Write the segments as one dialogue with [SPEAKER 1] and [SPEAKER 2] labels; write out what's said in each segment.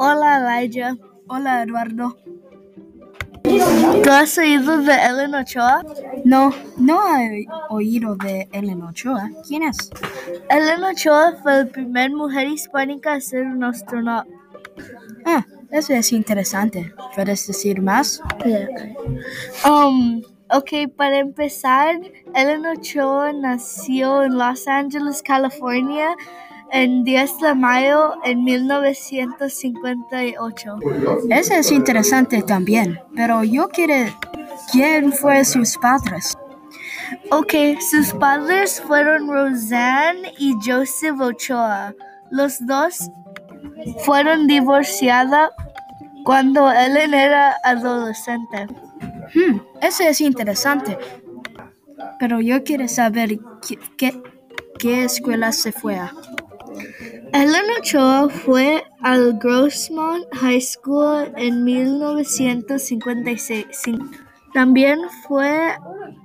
[SPEAKER 1] Hola, Elijah.
[SPEAKER 2] Hola, Eduardo.
[SPEAKER 1] ¿Tú has oído de Ellen Ochoa?
[SPEAKER 2] No, no he oído de Ellen Ochoa. ¿Quién es?
[SPEAKER 1] Ellen Ochoa fue la primera mujer hispánica a ser un astronauta.
[SPEAKER 2] Ah, eso es interesante. ¿Puedes decir más?
[SPEAKER 1] Um, ok, para empezar, Ellen Ochoa nació en Los Ángeles, California, el 10 de mayo en 1958.
[SPEAKER 2] Eso es interesante también, pero yo quiero... ¿Quién fue sus padres?
[SPEAKER 1] Ok, sus padres fueron Roseanne y Joseph Ochoa. Los dos fueron divorciados cuando Ellen era adolescente.
[SPEAKER 2] Hmm, eso es interesante. Pero yo quiero saber qué, qué, qué escuela se fue a.
[SPEAKER 1] Ellen Ochoa fue al Grossmont High School en 1956. También fue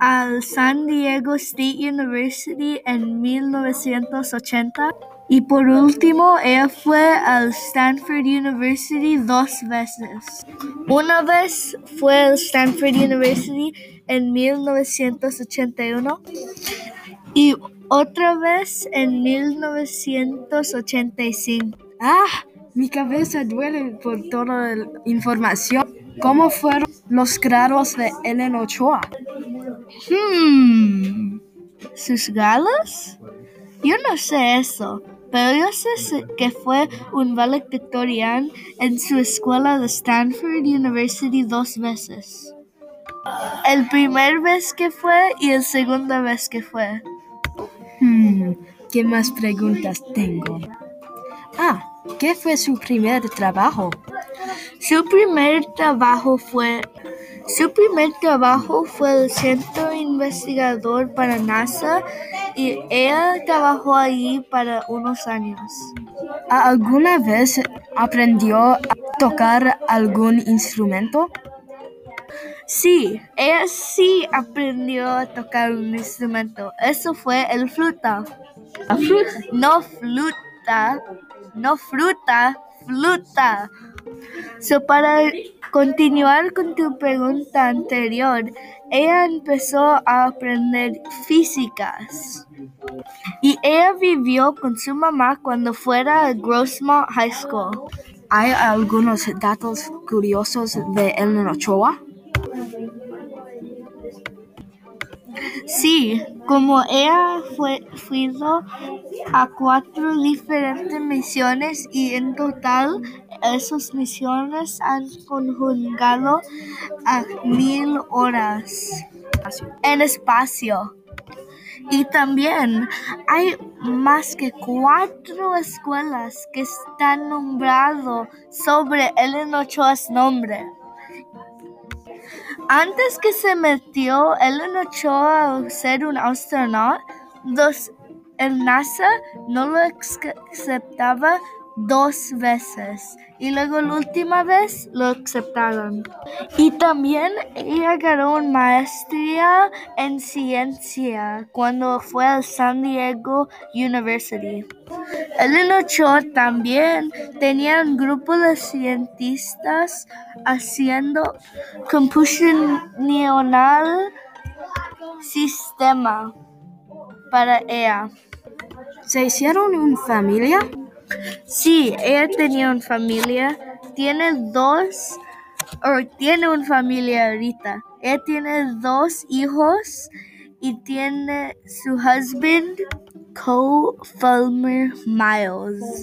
[SPEAKER 1] al San Diego State University en 1980. Y por último, ella fue al Stanford University dos veces. Una vez fue al Stanford University en 1981 y otra vez en 1985.
[SPEAKER 2] Ah, mi cabeza duele por toda la información. ¿Cómo fueron los grados de Ellen Ochoa?
[SPEAKER 1] Hmm, ¿sus galas? Yo no sé eso, pero yo sé que fue un valedictorian en su escuela de Stanford University dos veces. El primer vez que fue y el segunda vez que fue.
[SPEAKER 2] ¿Qué más preguntas tengo? Ah, ¿qué fue su primer trabajo?
[SPEAKER 1] Su primer trabajo fue su primer trabajo fue el centro investigador para NASA y ella trabajó allí para unos años.
[SPEAKER 2] ¿Alguna vez aprendió a tocar algún instrumento?
[SPEAKER 1] Sí, ella sí aprendió a tocar un instrumento. Eso fue el fruta. No fruta, no fruta, fruta. So, para continuar con tu pregunta anterior, ella empezó a aprender físicas. Y ella vivió con su mamá cuando fuera a Grossmont High School.
[SPEAKER 2] ¿Hay algunos datos curiosos de Ellen Ochoa?
[SPEAKER 1] Sí, como ella fue a cuatro diferentes misiones y en total esas misiones han conjugado a mil horas en espacio. Y también hay más que cuatro escuelas que están nombradas sobre Ellen Ochoa's nombre. Antes que se metió Ellen Ochoa a ser un astronauta, los, el NASA no lo aceptaba dos veces y luego la última vez lo aceptaron. Y también ella ganó una maestría en ciencia cuando fue al San Diego University. Ellen Ochoa también tenía un grupo de cientistas haciendo computacional sistema para ella.
[SPEAKER 2] ¿Se hicieron una familia?
[SPEAKER 1] Sí, ella tenía una familia. Tiene dos, o tiene una familia ahorita. Ella tiene dos hijos y tiene su husband, Cole Fulmer Miles.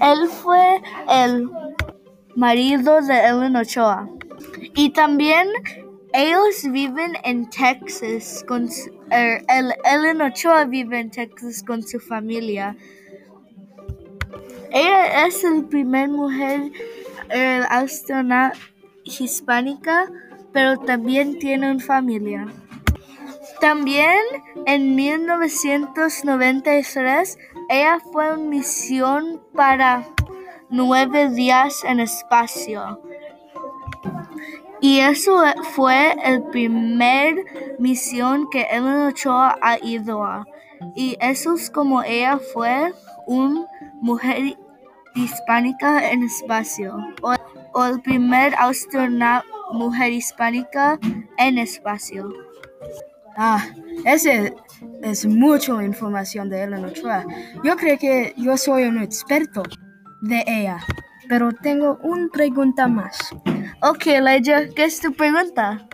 [SPEAKER 1] Él fue el marido de Ellen Ochoa. Y también ellos viven en Texas con er, el, Ellen Ochoa vive en Texas con su familia. Ella es la primera mujer eh, astronauta hispánica, pero también tiene una familia. También en 1993 ella fue en misión para nueve días en espacio. Y eso fue el primer misión que Ellen Ochoa ha ido a. Y eso es como ella fue una mujer hispánica en espacio. O, o el primer astronauta mujer hispánica en espacio.
[SPEAKER 2] Ah, ese es mucha información de Ellen Ochoa. Yo creo que yo soy un experto de ella, pero tengo una pregunta más.
[SPEAKER 1] Ok, Leia, ¿qué es tu pregunta?